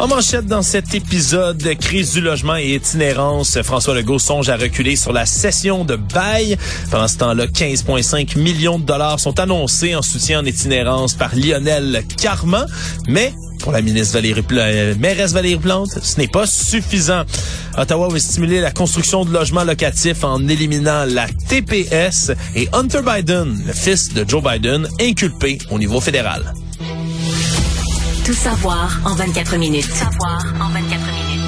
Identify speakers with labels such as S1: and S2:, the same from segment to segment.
S1: En manchette dans cet épisode, crise du logement et itinérance, François Legault songe à reculer sur la cession de bail. Pendant ce temps-là, 15,5 millions de dollars sont annoncés en soutien en itinérance par Lionel Carman. Mais pour la ministre Valérie Plante, mairesse Valérie Plante, ce n'est pas suffisant. Ottawa veut stimuler la construction de logements locatifs en éliminant la TPS et Hunter Biden, le fils de Joe Biden, inculpé au niveau fédéral.
S2: Tout savoir en 24 minutes. Tout savoir en 24 minutes.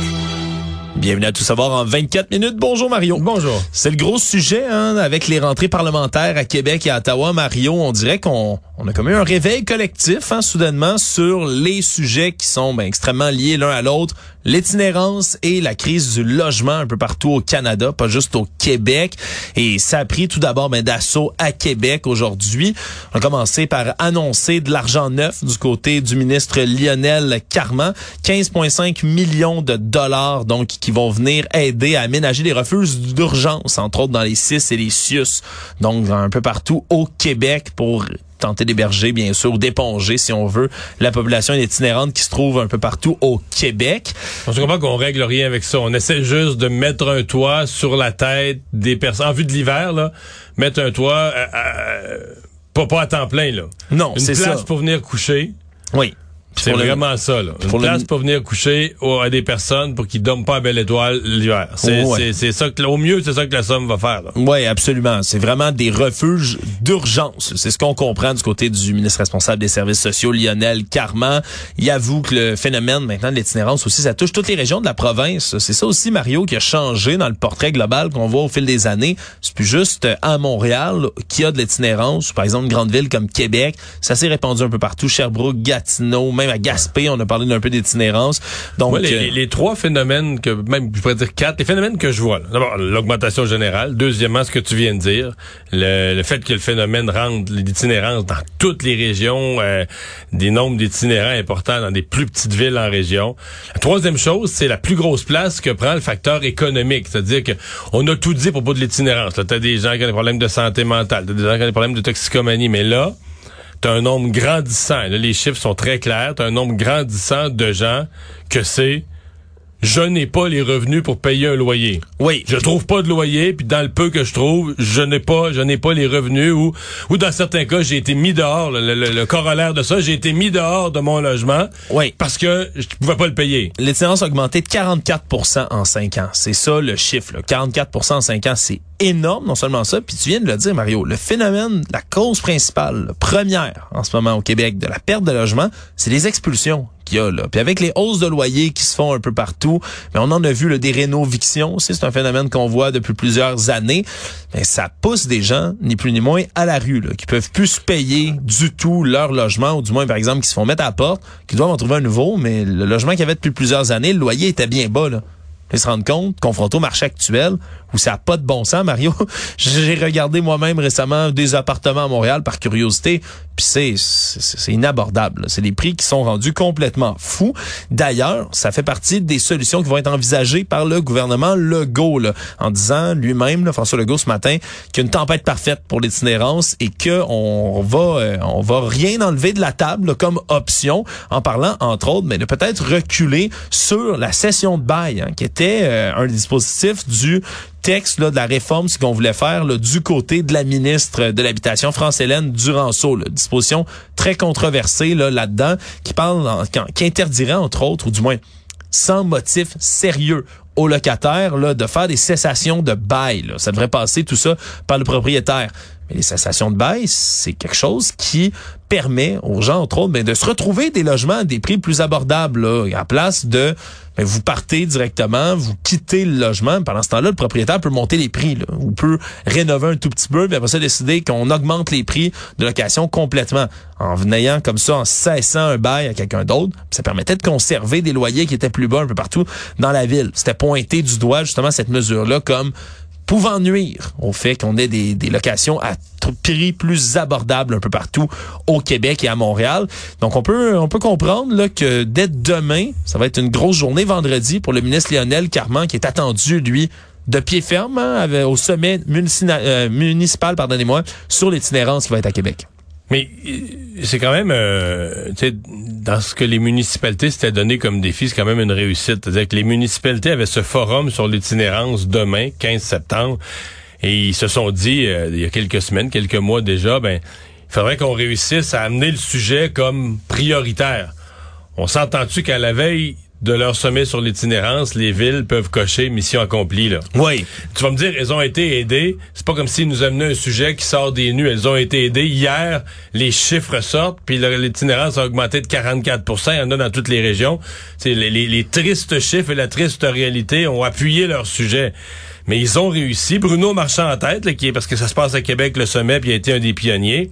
S1: Bienvenue à Tout savoir en 24 minutes. Bonjour Mario.
S3: Bonjour.
S1: C'est le gros sujet hein, avec les rentrées parlementaires à Québec et à Ottawa. Mario, on dirait qu'on on a comme eu un réveil collectif hein, soudainement sur les sujets qui sont ben, extrêmement liés l'un à l'autre. L'itinérance et la crise du logement un peu partout au Canada, pas juste au Québec. Et ça a pris tout d'abord ben, d'assaut à Québec aujourd'hui. On a commencé par annoncer de l'argent neuf du côté du ministre Lionel Carman. 15,5 millions de dollars donc qui vont venir aider à aménager les refuges d'urgence, entre autres dans les CIS et les CIUS. Donc un peu partout au Québec pour tenter d'héberger, bien sûr, ou d'éponger, si on veut, la population itinérante qui se trouve un peu partout au Québec.
S3: On se comprend qu'on règle rien avec ça. On essaie juste de mettre un toit sur la tête des personnes. En vue de l'hiver, là, mettre un toit, euh, euh, pas, pas à temps plein, là.
S1: Non, c'est ça.
S3: Une place pour venir coucher.
S1: Oui.
S3: C'est vraiment ça, là. Une place
S1: le-
S3: pour venir coucher à des personnes pour qu'ils dorment pas à belle étoile l'hiver. C'est
S1: Ouais.
S3: ça que, au mieux, c'est ça que la Somme va faire.
S1: Oui, absolument. C'est vraiment des refuges d'urgence. C'est ce qu'on comprend du côté du ministre responsable des services sociaux, Lionel Carman. Il avoue que le phénomène maintenant de l'itinérance aussi, ça touche toutes les régions de la province. C'est ça aussi, Mario, qui a changé dans le portrait global qu'on voit au fil des années. C'est plus juste euh, à Montréal qu'il y a de l'itinérance. Par exemple, une grande ville comme Québec, ça s'est répandu un peu partout. Sherbrooke, Gatineau, même à Gaspé, on a parlé d'un peu d'itinérance. Donc,
S3: les,
S1: euh,
S3: les- les trois phénomènes que, même, je pourrais dire quatre, les phénomènes que je vois. D'abord, l'augmentation générale. Deuxièmement, ce que tu viens de dire. Le, le fait que le phénomène rende l'itinérance dans toutes les régions, euh, des nombres d'itinérants importants dans des plus petites villes en région. La troisième chose, c'est la plus grosse place que prend le facteur économique. C'est-à-dire que on a tout dit à propos de l'itinérance. Tu as des gens qui ont des problèmes de santé mentale, t'as des gens qui ont des problèmes de toxicomanie, mais là, t'as un nombre grandissant, là, les chiffres sont très clairs, t'as un nombre grandissant de gens que c'est je n'ai pas les revenus pour payer un loyer.
S1: oui.
S3: Je trouve pas de loyer, puis dans le peu que je trouve, je n'ai pas, je n'ai pas les revenus ou, ou dans certains cas, j'ai été mis dehors. Le, le- le corollaire de ça, j'ai été mis dehors de mon logement
S1: Oui.
S3: parce que je pouvais pas le payer.
S1: L'itinérance a augmenté de 44% en 5 ans. C'est ça le chiffre. là. 44% en 5 ans, c'est énorme, non seulement ça, puis tu viens de le dire, Mario, le phénomène, la cause principale, la première en ce moment au Québec de la perte de logement, c'est les expulsions Puis avec les hausses de loyers qui se font un peu partout, mais on en a vu le des rénovictions. C'est un phénomène qu'on voit depuis plusieurs années, mais ça pousse des gens, ni plus ni moins, à la rue, là, qui peuvent plus se payer du tout leur logement, ou du moins, par exemple, qui se font mettre à la porte, qui doivent en trouver un nouveau, mais le logement qu'il y avait depuis plusieurs années, le loyer était bien bas, là. Ils se rendent compte, confrontés au marché actuel, où ça n'a pas de bon sens, Mario. J'ai regardé moi-même récemment des appartements à Montréal par curiosité, puis c'est c'est inabordable. C'est des prix qui sont rendus complètement fous. D'ailleurs, ça fait partie des solutions qui vont être envisagées par le gouvernement Legault, là, en disant lui-même, François Legault ce matin, qu'il y a une tempête parfaite pour l'itinérance et que on va euh, on va rien enlever de la table là, comme option, en parlant entre autres, mais de peut-être reculer sur la session de bail, hein, qui était euh, un dispositif du texte là, de la réforme ce qu'on voulait faire là, du côté de la ministre de l'Habitation, France-Hélène Duranceau. Là, disposition très controversée là, là-dedans qui parle, qui interdirait entre autres, ou du moins sans motif sérieux aux locataires là, de faire des cessations de bail. Là. Ça devrait passer tout ça par le propriétaire. Les cessations de bail, c'est quelque chose qui permet aux gens, entre autres, ben, de se retrouver des logements à des prix plus abordables, là, à place de ben, vous partez directement, vous quittez le logement. Pendant ce temps-là, le propriétaire peut monter les prix, là, ou peut rénover un tout petit peu, puis après ça décider qu'on augmente les prix de location complètement en ayant comme ça, en cessant un bail à quelqu'un d'autre. Ça permettait de conserver des loyers qui étaient plus bas un peu partout dans la ville. C'était pointé du doigt justement cette mesure-là comme pouvant nuire au fait qu'on ait des, des locations à prix plus abordables un peu partout au Québec et à Montréal. Donc on peut on peut comprendre là, que dès demain, ça va être une grosse journée vendredi pour le ministre Lionel Carman qui est attendu lui de pied ferme hein, au sommet euh, municipal, pardonnez-moi, sur l'itinérance qui va être à Québec.
S3: Mais euh, c'est quand même, euh, dans ce que les municipalités s'étaient donné comme défi, c'est quand même une réussite. C'est-à-dire que les municipalités avaient ce forum sur l'itinérance demain, 15 septembre, et ils se sont dit, euh, il y a quelques semaines, quelques mois déjà, ben, il faudrait qu'on réussisse à amener le sujet comme prioritaire. On s'entend-tu qu'à la veille de leur sommet sur l'itinérance, les villes peuvent cocher mission accomplie. Là.
S1: Oui.
S3: Tu vas me dire, elles ont été aidées. C'est pas comme s'ils nous amenaient un sujet qui sort des nues. Elles ont été aidées. Hier, les chiffres sortent, puis l'itinérance a augmenté de 44 Il y en a dans toutes les régions. Les, les, les tristes chiffres et la triste réalité ont appuyé leur sujet. Mais ils ont réussi. Bruno Marchand en tête, qui est parce que ça se passe à Québec, le sommet, puis il a été un des pionniers.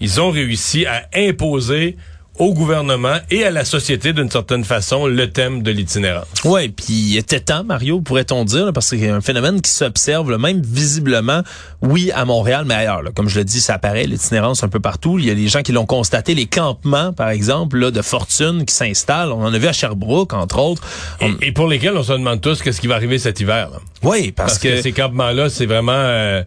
S3: Ils ont réussi à imposer au gouvernement et à la société d'une certaine façon le thème de l'itinérance.
S1: Oui, puis il était temps, Mario, pourrait-on dire, parce que c'est un phénomène qui s'observe même visiblement, oui, à Montréal, mais ailleurs. Comme je le dis, ça apparaît, l'itinérance un peu partout. Il y a des gens qui l'ont constaté, les campements, par exemple, là, de fortune qui s'installent. On en a vu à Sherbrooke, entre autres.
S3: Et, pour lesquels on se demande tous qu'est-ce qui va arriver cet hiver.
S1: Oui, parce, que...
S3: ces campements-là, c'est vraiment... Euh,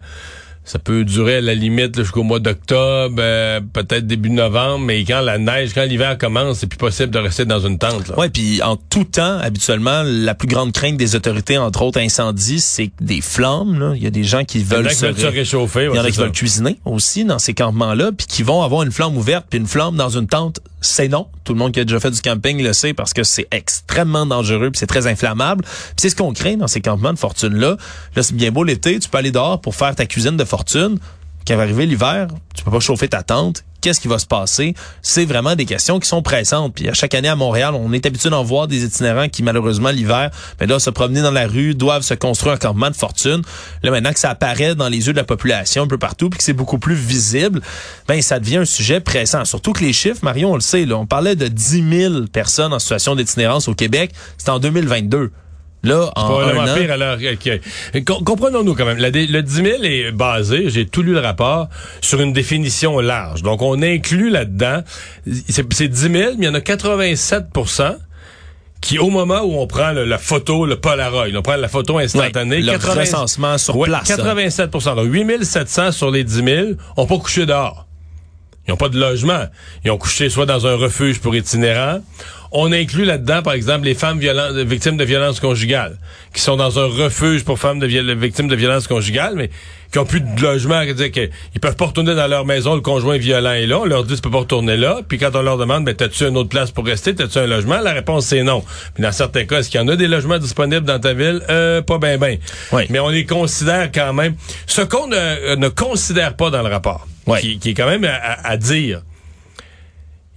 S3: ça peut durer à la limite jusqu'au mois d'octobre, euh, peut-être début novembre, mais quand la neige, quand l'hiver commence, c'est plus possible de rester dans une tente.
S1: Oui, puis en tout temps, habituellement, la plus grande crainte des autorités, entre autres incendies, c'est des flammes. Il y a des gens qui veulent,
S3: se, réchauffer.
S1: Il y en a qui veulent cuisiner aussi dans ces campements-là, puis qui vont avoir une flamme ouverte, puis une flamme dans une tente. C'est non. Tout le monde qui a déjà fait du camping le sait parce que c'est extrêmement dangereux, puis c'est très inflammable. C'est ce qu'on craint dans ces campements de fortune-là. Là, c'est bien beau l'été, tu peux aller dehors pour faire ta cuisine de fortune, quand va arriver l'hiver, tu peux pas chauffer ta tente. Qu'est-ce qui va se passer? C'est vraiment des questions qui sont pressantes. Puis à chaque année à Montréal, on est habitué d'en voir des itinérants qui, malheureusement, l'hiver, mais là, se promener dans la rue, doivent se construire un campement de fortune. Là, maintenant que ça apparaît dans les yeux de la population un peu partout, puis que c'est beaucoup plus visible, ben ça devient un sujet pressant. Surtout que les chiffres, Marion, on le sait, là, on parlait de 10 000 personnes en situation d'itinérance au Québec. C'est en 2022. Là, en un
S3: pire alors, Comprenons-nous quand même. le 10 000 est basé, j'ai tout lu le rapport, sur une définition large. Donc, on inclut là-dedans, c'est 10 000, mais il y en a 87% qui, au moment où on prend la photo, le Polaroid, on prend la photo instantanée,
S1: le 80, recensement sur place.
S3: 87 Donc, 8 700 sur les 10 000 ont pas couché dehors. Ils n'ont pas de logement. Ils ont couché soit dans un refuge pour itinérants. On inclut là-dedans, par exemple, les femmes violentes, victimes de violences conjugales, qui sont dans un refuge pour femmes de victimes de violences conjugales, mais qui ont plus de logement, dire qu'ils peuvent pas retourner dans leur maison, le conjoint violent est là. On leur dit, tu peux pas retourner là. Puis quand on leur demande, ben, t'as-tu une autre place pour rester? T'as-tu un logement? La réponse, c'est non. Puis dans certains cas, est-ce qu'il y en a des logements disponibles dans ta ville? Euh, pas ben ben.
S1: Oui.
S3: Mais on les considère quand même. Ce qu'on ne considère pas dans le rapport, qui, est quand même à, dire.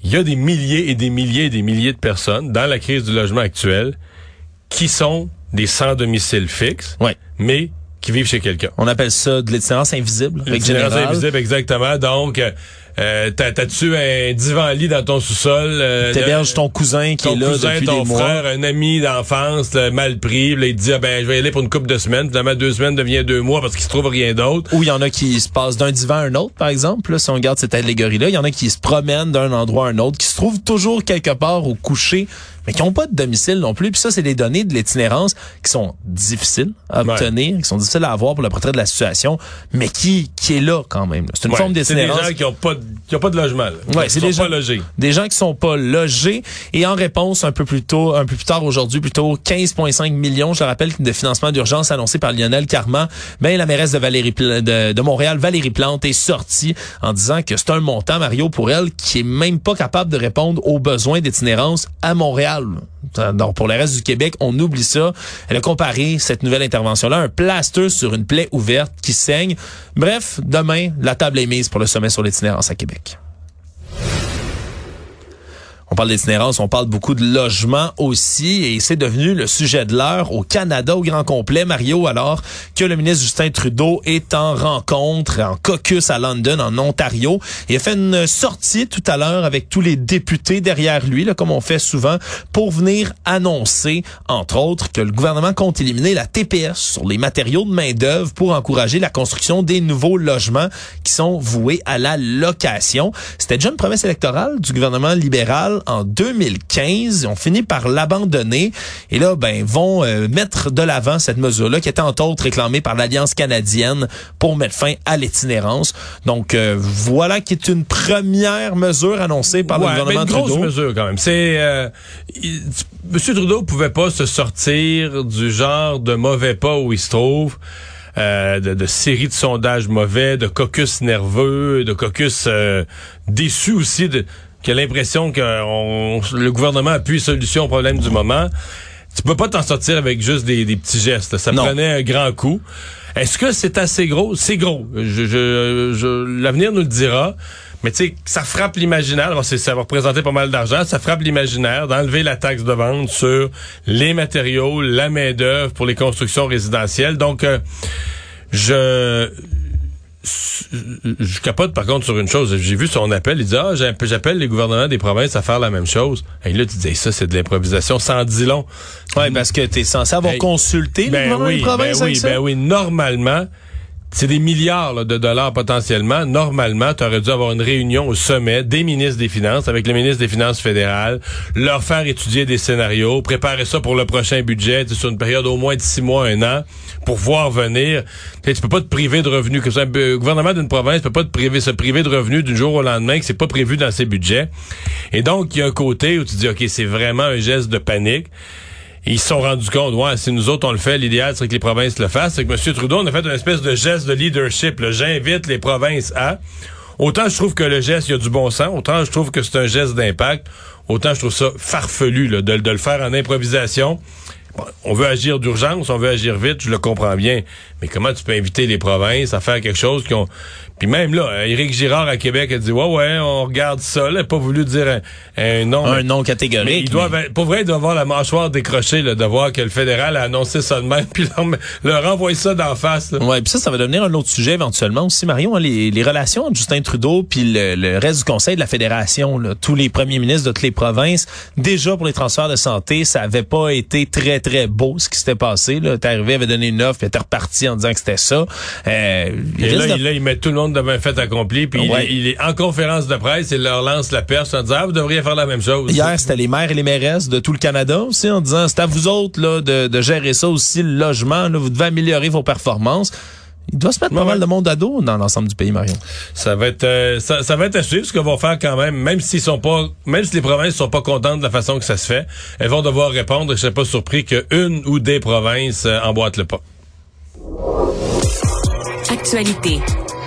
S3: Il y a des milliers et des milliers et des milliers de personnes dans la crise du logement actuel qui sont des sans domicile fixe, mais qui vivent chez quelqu'un.
S1: On appelle ça de l'itinérance invisible.
S3: L'itinérance invisible, exactement. Donc, euh, t'as-tu un divan-lit dans ton sous-sol? Euh,
S1: T'héberges ton cousin qui est là cousin, depuis
S3: ton
S1: des
S3: frère, un ami d'enfance mal pris. Là, il te dit, ah, ben, je vais y aller pour une couple de semaines. Finalement, deux semaines devient deux mois parce qu'il se trouve rien d'autre.
S1: Ou il y en a qui se passent d'un divan à un autre, par exemple. Là, si on regarde cette allégorie-là, il y en a qui se promènent d'un endroit à un autre, qui se trouvent toujours quelque part au coucher mais qui n'ont pas de domicile non plus. Puis ça, c'est des données de l'itinérance qui sont difficiles à obtenir, qui sont difficiles à avoir pour le portrait de la situation, mais qui qui est là quand même. C'est une forme d'itinérance.
S3: C'est des gens qui n'ont pas, qui ont pas de logement.
S1: Ouais, c'est des gens pas logés. Des gens qui sont pas logés. Et en réponse, un peu plus tôt, un peu plus tard aujourd'hui, plutôt 15,5 millions, je le rappelle, de financement d'urgence annoncé par Lionel Carman. Ben la mairesse de Valérie de, de Montréal, Valérie Plante, est sortie en disant que c'est un montant, Mario, pour elle, qui est même pas capable de répondre aux besoins d'itinérance à Montréal. Pour le reste du Québec, on oublie ça. Elle a comparé cette nouvelle intervention-là, un plaster sur une plaie ouverte qui saigne. Bref, demain, la table est mise pour le sommet sur l'itinérance à Québec. On parle d'itinérance, on parle beaucoup de logement aussi, et c'est devenu le sujet de l'heure au Canada au grand complet. Mario, alors que le ministre Justin Trudeau est en rencontre, en caucus à London, en Ontario, il a fait une sortie tout à l'heure avec tous les députés derrière lui, là, comme on fait souvent, pour venir annoncer, entre autres, que le gouvernement compte éliminer la TPS sur les matériaux de main-d'œuvre pour encourager la construction des nouveaux logements qui sont voués à la location. C'était déjà une promesse électorale du gouvernement libéral en 2015. Ils ont fini par l'abandonner et là, ben, vont euh, mettre de l'avant cette mesure-là qui était entre autres réclamée par l'Alliance canadienne pour mettre fin à l'itinérance. Donc euh, voilà qui est une première mesure annoncée par le gouvernement
S3: mais une grosse
S1: Trudeau.
S3: mesure quand même. C'est euh, il- Monsieur Trudeau pouvait pas se sortir du genre de mauvais pas où il se trouve. euh, de, de séries de sondages mauvais, de caucus nerveux, de caucus euh, déçus aussi, de, qui a l'impression que on- le gouvernement appuie solution au problème du moment. Tu peux pas t'en sortir avec juste des, des petits gestes. Ça
S1: Non.
S3: prenait un grand coup. Est-ce que c'est assez gros? C'est gros. Je, je, je- L'avenir nous le dira. Mais tu sais, ça frappe l'imaginaire. Bon, ça va représenter pas mal d'argent. Ça frappe l'imaginaire d'enlever la taxe de vente sur les matériaux, la main-d'œuvre pour les constructions résidentielles. Donc, euh, je je capote par contre sur une chose. J'ai vu son appel. Il dit ah j'appelle les gouvernements des provinces à faire la même chose. Et là tu dis ça c'est de l'improvisation sans dit long.
S1: Ouais, parce que tu es censé avoir
S3: Ben,
S1: consulté le
S3: Ben
S1: gouvernement
S3: oui,
S1: des
S3: ben
S1: provinces avec
S3: oui,
S1: ça?
S3: ben oui. Normalement, c'est des milliards de dollars potentiellement. Normalement, tu aurais dû avoir une réunion au sommet des ministres des Finances avec le ministre des Finances fédérales, leur faire étudier des scénarios, préparer ça pour le prochain budget sur une période au moins de six mois, un an, pour voir venir. Tu sais, tu peux pas te priver de revenus. Que le gouvernement d'une province peut pas te priver, se priver de revenus du jour au lendemain que c'est pas prévu dans ses budgets. Et donc, il y a un côté où tu dis, OK, c'est vraiment un geste de panique. Ils se sont rendus compte, ouais, si nous autres on le fait, l'idéal serait que les provinces le fassent. C'est que M. Trudeau, on a fait une espèce de geste de leadership. J'invite les provinces à. Autant je trouve que le geste, il y a du bon sens, autant je trouve que c'est un geste d'impact, autant je trouve ça farfelu de, le faire en improvisation. On veut agir d'urgence, on veut agir vite, je le comprends bien. Mais comment tu peux inviter les provinces à faire quelque chose qui ont... Puis même là, euh, Éric Girard à Québec a dit, ouais, ouais, on regarde ça. Il n'a pas voulu dire un, un nom.
S1: Un nom catégorique.
S3: mais ils doivent, pour vrai, ils doivent avoir la mâchoire décrochée là, de voir que le fédéral a annoncé ça de même, puis leur, leur ça d'en face. là.
S1: Ouais, puis ça, ça va devenir un autre sujet éventuellement aussi, Marion. hein, les, les relations entre Justin Trudeau puis le, le reste du Conseil de la Fédération, là, tous les premiers ministres de toutes les provinces, déjà pour les transferts de santé, ça avait pas été très très beau ce qui s'était passé. Là, t'es arrivé, avait donné une offre, puis t'es reparti en disant que c'était ça. Euh,
S3: Et là,
S1: de-
S3: là, il met tout le monde devant un fait accompli, puis il est- il, est en conférence de presse, il leur lance la perche en disant, ah, vous devriez faire la même chose.
S1: Hier, c'était les maires et les mairesses de tout le Canada aussi en disant c'est à vous autres là, de, de gérer ça aussi, le logement. Là, vous devez améliorer vos performances. Il doit se mettre
S3: Ouais,
S1: pas mal de monde à dos dans l'ensemble du pays, Marion.
S3: Ça va être, euh, ça, ça va être à suivre ce qu'on va faire quand même, même s'ils sont pas, même si les provinces sont pas contentes de la façon que ça se fait, elles vont devoir répondre. Je serais pas surpris qu'une ou des provinces euh, emboîtent le pas.
S2: Actualité.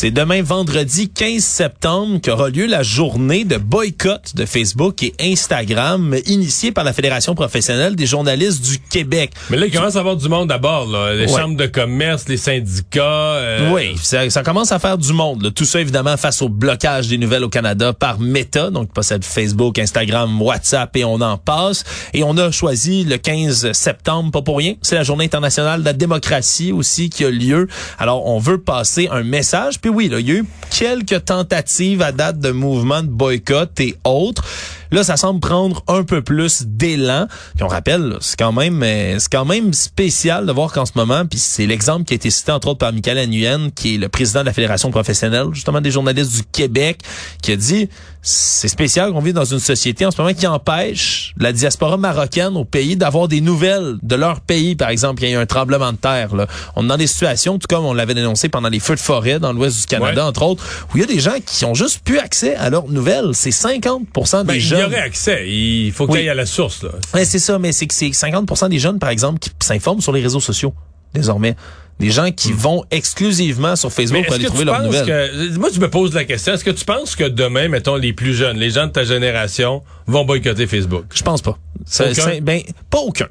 S1: C'est demain vendredi 15 septembre qu'aura lieu la journée de boycott de Facebook et Instagram initiée par la Fédération professionnelle des journalistes du Québec.
S3: Mais là, il commence à avoir du monde à bord, là. Les
S1: Ouais.
S3: chambres de commerce, les syndicats. euh,
S1: Oui, ça, ça commence à faire du monde. là. Tout ça, évidemment, face au blocage des nouvelles au Canada par Meta, donc possède Facebook, Instagram, WhatsApp et on en passe. Et on a choisi le 15 septembre, pas pour rien. C'est la journée internationale de la démocratie aussi qui a lieu. Alors, on veut passer un message. Puis oui, là, il y a eu quelques tentatives à date de mouvements de boycott et autres. Là, ça semble prendre un peu plus d'élan. Puis on rappelle, c'est quand même euh, c'est quand même spécial de voir qu'en ce moment, puis c'est l'exemple qui a été cité entre autres par Michael Nguyen, qui est le président de la Fédération professionnelle, justement des journalistes du Québec, qui a dit c'est spécial qu'on vit dans une société en ce moment qui empêche la diaspora marocaine au pays d'avoir des nouvelles de leur pays, par exemple, il y a eu un tremblement de terre. Là. On est dans des situations, tout comme on l'avait dénoncé pendant les feux de forêt dans l'ouest du Canada,
S3: Ouais.
S1: entre autres, où il y a des gens qui ont juste plus accès à leurs nouvelles. C'est 50 des
S3: Ben, il y aurait accès. Il faut qu'il
S1: Oui.
S3: aille à la source, là.
S1: Ouais, c'est ça, mais c'est que c'est 50% des jeunes, par exemple, qui s'informent sur les réseaux sociaux, désormais. Des gens qui vont exclusivement sur Facebook
S3: Hmm. Mais
S1: pour aller
S3: que
S1: trouver
S3: tu
S1: leurs
S3: penses
S1: nouvelles.
S3: que, moi, je me pose la question, est-ce que tu penses que demain, mettons, les plus jeunes, les gens de ta génération, vont boycotter Facebook?
S1: Je pense pas. Ça-
S3: Aucun?
S1: c'est- ben, pas aucun.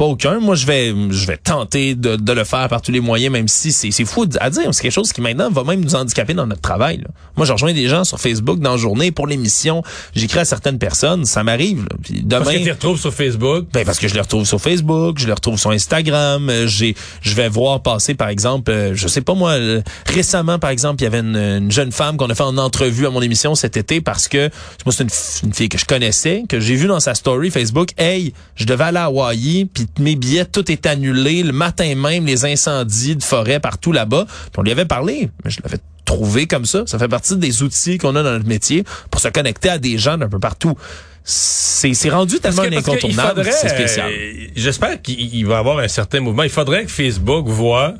S1: Pas aucun. Moi, je vais, je vais tenter de, de le faire par tous les moyens, même si c'est, c'est fou à dire. C'est quelque chose qui maintenant va même nous handicaper dans notre travail. là. Moi, je rejoins des gens sur Facebook dans la journée pour l'émission. J'écris à certaines personnes, ça m'arrive. demain,
S3: Parce que tu les retrouves sur Facebook?
S1: ben parce que je les retrouve sur Facebook, je les retrouve sur Instagram, euh, j'ai je vais voir passer par exemple, euh, je sais pas moi, euh, récemment par exemple, il y avait une, une jeune femme qu'on a fait en entrevue à mon émission cet été parce que moi c'est une, fille que je connaissais, que j'ai vu dans sa story Facebook, hey, je devais aller à Hawaii, puis mes billets tout est annulé le matin même, les incendies de forêt partout là-bas. Puis on lui avait parlé, mais je l'avais trouvé comme ça. Ça fait partie des outils qu'on a dans notre métier pour se connecter à des gens d'un peu partout. C'est c'est rendu tellement
S3: Parce que-
S1: un
S3: parce qu'il
S1: incontournable, c'est spécial.
S3: euh, J'espère qu'il il va y avoir un certain mouvement. Il faudrait que Facebook voit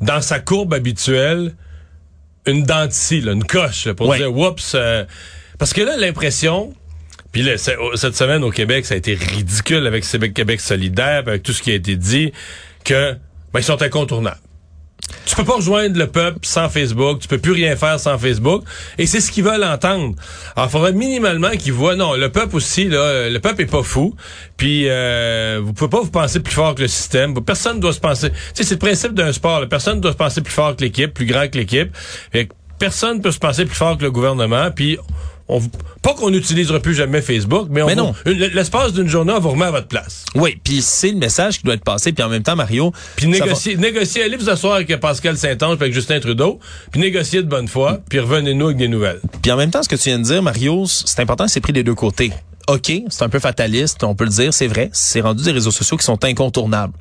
S3: dans sa courbe habituelle une dent de scie, là, une coche, là, pour
S1: Ouais.
S3: dire oups. euh, parce que là, l'impression. Puis là, oh, cette semaine au Québec, ça a été ridicule avec Québec, solidaire, avec tout ce qui a été dit, que ben, ils sont incontournables. Tu peux pas rejoindre le peuple sans Facebook, tu peux plus rien faire sans Facebook, et c'est ce qu'ils veulent entendre. Alors, il faudrait minimalement qu'ils voient, non, le peuple aussi, là, le peuple est pas fou, puis euh, vous pouvez pas vous penser plus fort que le système, personne doit se penser, tu sais, c'est le principe d'un sport, là, personne doit se penser plus fort que l'équipe, plus grand que l'équipe, personne peut se penser plus fort que le gouvernement, puis on, pas qu'on n'utilisera plus jamais Facebook, mais, on
S1: Mais non.
S3: l'espace d'une journée, on vous remet à votre place.
S1: Oui, puis c'est le message qui doit être passé. Puis en même temps, Mario,
S3: Puis
S1: ça va-
S3: négocier, négocier, allez vous asseoir avec Pascal Saint-Onge puis avec Justin Trudeau, puis négocier de bonne foi, puis revenez-nous avec des nouvelles.
S1: Puis en même temps, ce que tu viens de dire, Mario, c'est important, c'est pris des deux côtés. OK, c'est un peu fataliste, on peut le dire, c'est vrai. C'est rendu des réseaux sociaux qui sont incontournables.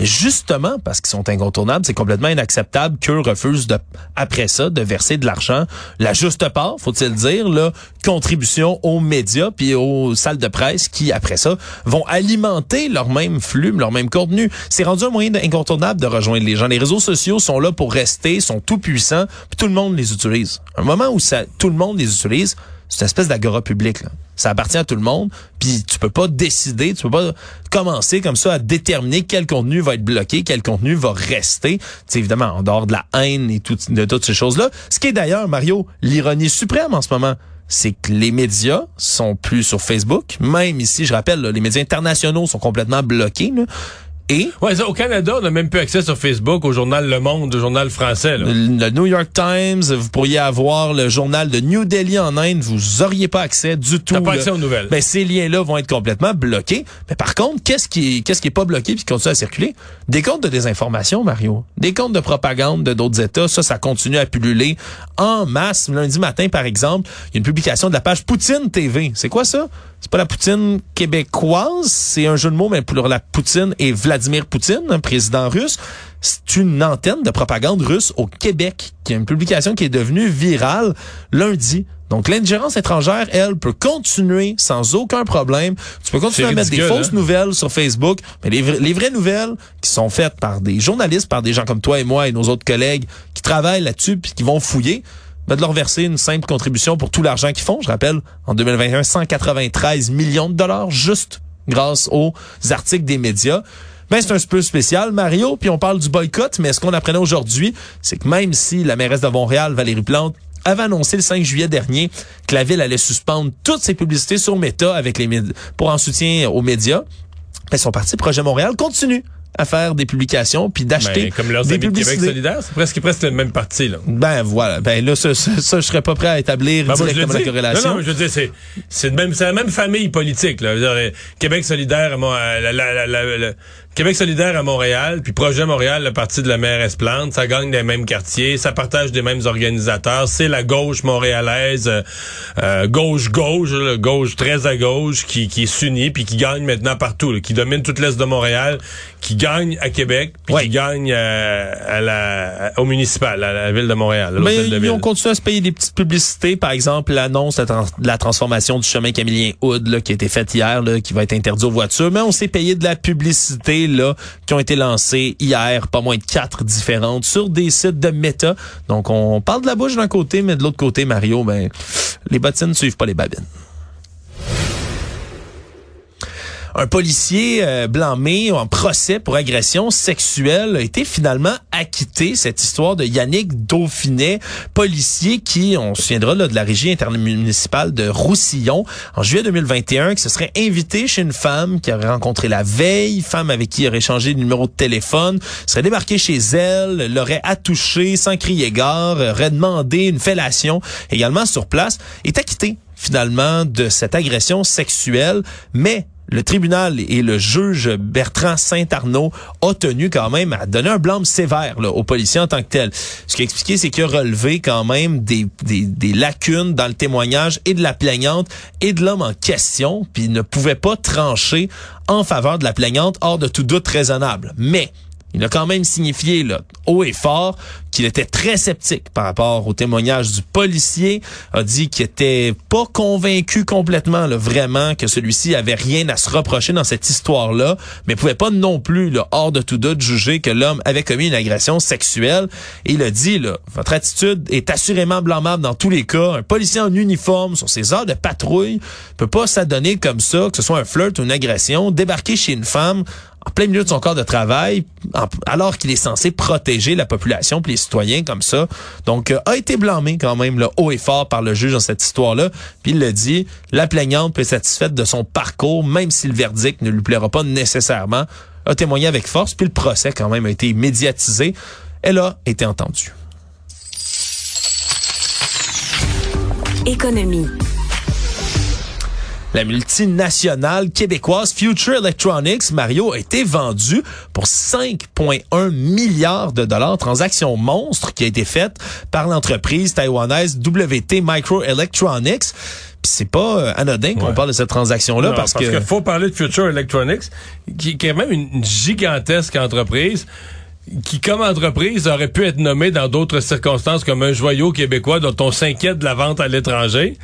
S1: Justement, parce qu'ils sont incontournables, c'est complètement inacceptable qu'eux refusent de, après ça, de verser de l'argent. La juste part, faut-il dire, là, contribution aux médias puis aux salles de presse qui, après ça, vont alimenter leur même flux, leur même contenu. C'est rendu un moyen incontournable de rejoindre les gens. Les réseaux sociaux sont là pour rester, sont tout puissants, puis tout le monde les utilise. Un moment où ça, tout le monde les utilise, c'est une espèce d'agora public. Ça appartient à tout le monde, puis tu peux pas décider, tu peux pas commencer comme ça à déterminer quel contenu va être bloqué, quel contenu va rester. Sais, évidemment, en dehors de la haine et de toutes ces choses-là. Ce qui est d'ailleurs, Mario, l'ironie suprême en ce moment, c'est que les médias sont plus sur Facebook. Même ici, je rappelle, les médias internationaux sont complètement bloqués. Et?
S3: Ouais, ça, au Canada, on n'a même plus accès sur Facebook au journal Le Monde, au journal français. Là.
S1: le New York Times, vous pourriez avoir le journal de New Delhi en Inde, vous auriez pas accès du tout.
S3: T'as pas
S1: là.
S3: accès aux nouvelles.
S1: Ben, ces liens-là vont être complètement bloqués. Mais par contre, qu'est-ce qui est, qu'est-ce qui est pas bloqué puis qui continue à circuler? Des comptes de désinformation, Mario. Des comptes de propagande de d'autres États. Ça, ça continue à pulluler en masse. Lundi matin, par exemple, il y a une publication de la page Poutine TV. C'est quoi ça? C'est pas la Poutine québécoise, c'est un jeu de mots, mais pour la Poutine et Vladimir Poutine, un président russe. C'est une antenne de propagande russe au Québec, qui est une publication qui est devenue virale lundi. Donc l'ingérence étrangère, elle, peut continuer sans aucun problème. Tu peux continuer à mettre des fausses
S3: hein?
S1: nouvelles sur Facebook, mais les vraies nouvelles qui sont faites par des journalistes, par des gens comme toi et moi et nos autres collègues qui travaillent là-dessus puis qui vont fouiller, ben, de leur verser une simple contribution pour tout l'argent qu'ils font. Je rappelle, en 2021, 193 millions de dollars juste grâce aux articles des médias. Ben, c'est un peu spécial, Mario, puis on parle du boycott, mais ce qu'on apprenait aujourd'hui, c'est que même si la mairesse de Montréal, Valérie Plante, avait annoncé le 5 juillet dernier que la ville allait suspendre toutes ses publicités sur Meta avec les pour en soutien aux médias, ben, son parti Projet Montréal continue à faire des publications puis d'acheter
S3: Ben, comme leurs
S1: des
S3: amis de Québec
S1: publicités.
S3: solidaire, c'est presque, presque le même parti. Là.
S1: Ben voilà, ben là ça, ça, ça, je serais pas prêt à établir
S3: Ben, moi,
S1: directement la corrélation.
S3: Non, non, je veux dire, c'est, c'est, même, c'est la même famille politique. Là. Dire, Québec solidaire à Mon- euh, la- la- la- la- la- Québec solidaire à Montréal, puis Projet Montréal, le parti de la mairesse Plante, ça gagne des mêmes quartiers, ça partage des mêmes organisateurs. C'est la gauche montréalaise, euh, euh, gauche-gauche, là, gauche très à gauche, qui, qui s'unit, puis qui gagne maintenant partout, là, qui domine toute l'Est de Montréal, qui gagne à Québec, puis
S1: Ouais.
S3: qui gagne euh, à la, au municipal, à la ville de Montréal.
S1: Mais
S3: de
S1: ils
S3: ville.
S1: ont continué à se payer des petites publicités. Par exemple, l'annonce de la, trans- de la transformation du chemin Camillien Hood là, qui a été faite hier, là, qui va être interdit aux voitures. Mais on s'est payé de la publicité là, qui ont été lancées hier, pas moins de quatre différentes, sur des sites de méta. Donc, on parle de la bouche d'un côté, mais de l'autre côté, Mario, ben, les bottines ne suivent pas les babines. Un policier euh, blâmé en procès pour agression sexuelle a été finalement acquitté. Cette histoire de Yannick Dauphinet, policier qui, on se souviendra de la régie intermunicipale de Roussillon, en juillet 2021, qui se serait invité chez une femme qui aurait rencontré la veille, femme avec qui il aurait changé de numéro de téléphone, serait débarqué chez elle, l'aurait attouché sans crier gare, aurait demandé une fellation également sur place, est acquitté finalement de cette agression sexuelle, mais le tribunal et le juge Bertrand Saint-Arnaud ont tenu quand même à donner un blâme sévère là, aux policiers en tant que tel. Ce qui a expliqué, c'est qu'il a relevé quand même des, des, lacunes dans le témoignage et de la plaignante et de l'homme en question, puis ne pouvait pas trancher en faveur de la plaignante hors de tout doute raisonnable. Mais il a quand même signifié là, haut et fort qu'il était très sceptique par rapport au témoignage du policier, a dit qu'il était pas convaincu complètement là, vraiment que celui-ci avait rien à se reprocher dans cette histoire-là, mais pouvait pas non plus là, hors de tout doute juger que l'homme avait commis une agression sexuelle. Il a dit là, votre attitude est assurément blâmable dans tous les cas. Un policier en uniforme sur ses heures de patrouille peut pas s'adonner comme ça, que ce soit un flirt ou une agression, débarquer chez une femme en plein milieu de son corps de travail, alors qu'il est censé protéger la population puis les citoyens comme ça. Donc, euh, a été blâmé quand même le haut et fort par le juge dans cette histoire-là. Puis il le dit, la plaignante peut être satisfaite de son parcours, même si le verdict ne lui plaira pas nécessairement. A témoigné avec force, puis le procès quand même a été médiatisé. Elle a été entendue.
S2: Économie.
S1: La multinationale québécoise Future Electronics, Mario, a été vendue pour 5,1 milliards de dollars. Transaction monstre qui a été faite par l'entreprise taïwanaise WT Microelectronics. Puis c'est pas euh, anodin qu'on parle de cette transaction-là parce,
S3: parce
S1: que...
S3: faut parler de Future Electronics, qui, qui est même une gigantesque entreprise qui, comme entreprise, aurait pu être nommé dans d'autres circonstances comme un joyau québécois dont on s'inquiète de la vente à l'étranger.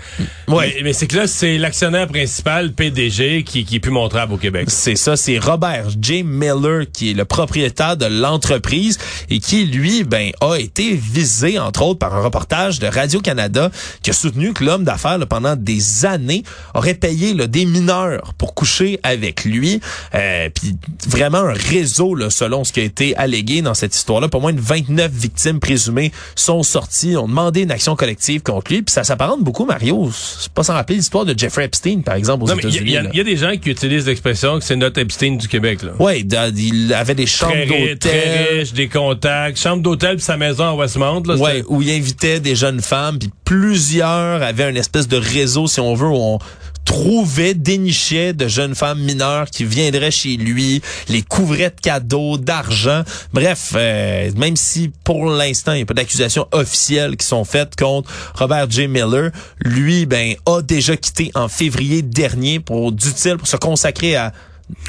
S1: Ouais.
S3: Mais, mais c'est que là, c'est l'actionnaire principal, PDG, qui, qui est plus montrable au Québec.
S1: C'est ça, c'est Robert J. Miller qui est le propriétaire de l'entreprise et qui, lui, ben, a été visé, entre autres, par un reportage de Radio-Canada qui a soutenu que l'homme d'affaires, pendant des années, aurait payé là, des mineurs pour coucher avec lui. Euh, Puis vraiment un réseau, là, selon ce qui a été dans cette histoire-là. Pour moins de 29 victimes présumées sont sorties, ont demandé une action collective contre lui. Puis ça s'apparente beaucoup, Mario. C'est pas sans rappeler l'histoire de Jeffrey Epstein, par exemple, aux
S3: il y,
S1: États-Unis.
S3: il y a des gens qui utilisent l'expression que c'est notre Epstein du Québec.
S1: Da- il avait des chambres
S3: très
S1: d'hôtel.
S3: riche, des contacts, chambre d'hôtel sa maison à Westmount. Là,
S1: Ouais, où il invitait des jeunes femmes, puis plusieurs avaient une espèce de réseau, si on veut, où on trouvait, dénichait de jeunes femmes mineures qui viendraient chez lui, les couvrait de cadeaux, d'argent. Bref, euh, même si pour l'instant, il n'y a pas d'accusations officielles qui sont faites contre Robert J. Miller, lui, ben, a déjà quitté en février dernier pour d'utile, pour se consacrer à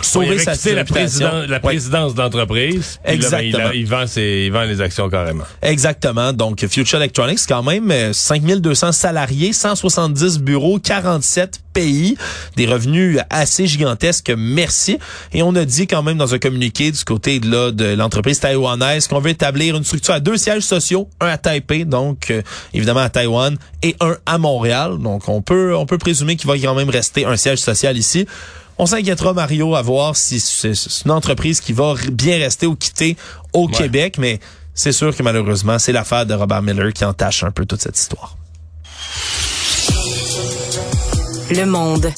S1: sauver
S3: il
S1: sa
S3: la, président- la
S1: Ouais.
S3: présidence d'entreprise. puis là, ben, il,
S1: Exactement.
S3: a- il vend ses, il vend les actions carrément.
S1: Exactement. Donc, Future Electronics, quand même, euh, 5200 salariés, 170 bureaux, 47 pays, des revenus assez gigantesques, merci. Et on a dit quand même dans un communiqué du côté de, là, de l'entreprise taïwanaise qu'on veut établir une structure à deux sièges sociaux, un à Taipei, donc euh, évidemment à Taïwan, et un à Montréal. Donc, on peut, on peut présumer qu'il va quand même rester un siège social ici. On s'inquiétera, Mario, à voir si c'est une entreprise qui va bien rester ou quitter au Québec, mais c'est sûr que malheureusement, c'est l'affaire de Robert Miller qui entache un peu toute cette histoire.
S2: Le monde.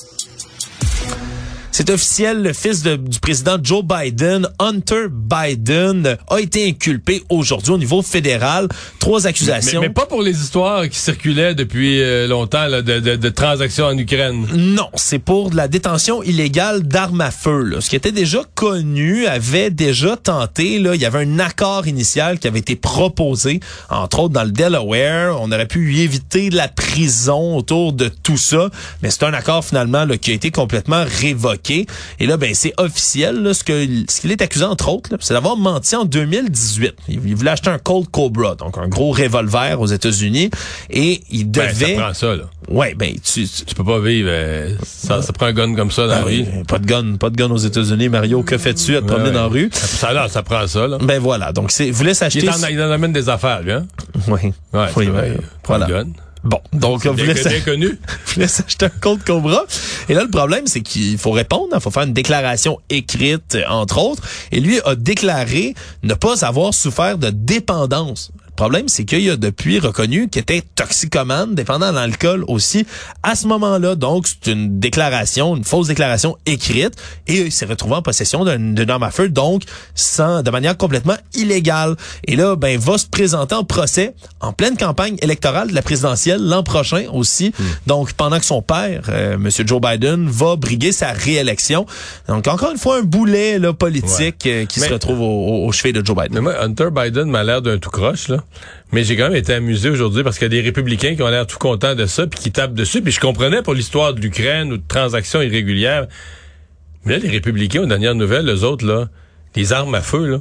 S1: C'est officiel, le fils de- du président Joe Biden, Hunter Biden, a été inculpé aujourd'hui au niveau fédéral. Trois
S3: Mais,
S1: accusations.
S3: mais pas pour les histoires qui circulaient depuis euh, longtemps là, de, de- de transactions en Ukraine.
S1: Non, c'est pour de la détention illégale d'armes à feu. là. Ce qui était déjà connu, avait déjà tenté. Là, il y avait un accord initial qui avait été proposé, entre autres dans le Delaware. On aurait pu y éviter de la prison autour de tout ça, mais c'est un accord finalement là, qui a été complètement révoqué. Et là, ben c'est officiel. Là, ce qu'il est accusé entre autres, c'est d'avoir menti en 2018. Il, il voulait acheter un Colt Cobra, donc un gros revolver aux États-Unis, et il
S3: Ben,
S1: devait.
S3: ça prend ça. Là.
S1: Ouais, ben tu, tu-
S3: Tu peux pas vivre. euh, ça, ça prend un gun comme ça dans la
S1: oui,
S3: vie.
S1: pas de gun, pas de gun aux États-Unis. Mario, que fais-tu à te promener
S3: Ouais.
S1: dans la rue?
S3: Ça, là, ça prend ça. Là.
S1: Ben voilà, donc c'est, voulait
S3: Il,
S1: s'acheter.
S3: en, il en amène des affaires, lui. Hein?
S1: Oui,
S3: Ouais,
S1: oui, ben,
S3: Prends
S1: voilà.
S3: le gun.
S1: Bon, donc
S3: connu.
S1: voulait s'acheter un compte Cobra. Et là, le problème, c'est qu'il faut répondre. Il faut faire une déclaration écrite, entre autres. Et lui a déclaré ne pas avoir souffert de dépendance. Le problème, c'est qu'il a depuis reconnu qu'il était toxicomane, dépendant d'alcool aussi. À ce moment-là, donc, c'est une déclaration, une fausse déclaration écrite. Et il s'est retrouvé en possession d'une arme à feu, donc sans, de manière complètement illégale. Et là, ben, va se présenter en procès en pleine campagne électorale de la présidentielle l'an prochain aussi. Donc, pendant que son père, euh, Monsieur Joe Biden, va briguer sa réélection. Donc, encore une fois, un boulet là, politique euh, qui
S3: Mais-
S1: se retrouve au, au, au chevet de Joe Biden.
S3: Mais moi, Hunter Biden m'a l'air d'un tout croche, là. Mais j'ai quand même été amusé aujourd'hui parce qu'il y a des républicains qui ont l'air tout contents de ça puis qui tapent dessus. Puis je comprenais pour l'histoire de l'Ukraine ou de transactions irrégulières. Mais là, les républicains, aux dernières nouvelles, eux autres, là, les armes à feu, là,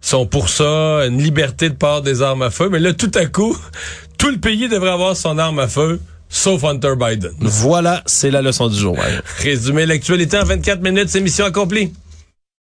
S3: sont pour ça, une liberté de part des armes à feu. Mais là, tout à coup, tout le pays devrait avoir son arme à feu, sauf Hunter Biden.
S1: Voilà, c'est la leçon du jour. ouais.
S3: Résumer l'actualité en 24 minutes, c'est mission accomplie.